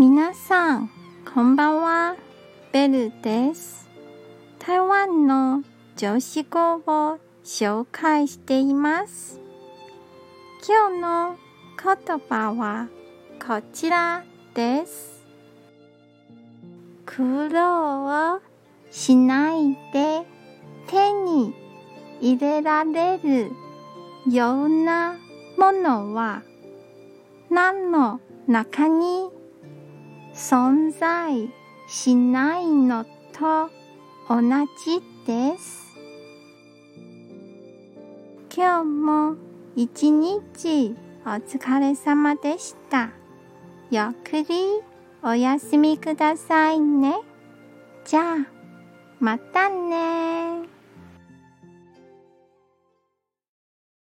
皆さん、こんばんは。ベルです。台湾の女子語を紹介しています。今日の言葉はこちらです。苦労をしないで手に入れられるようなものは何の中に存在しないのと同じです。今日も一日お疲れ様でした。ゆっくりお休みくださいね。じゃあ、またね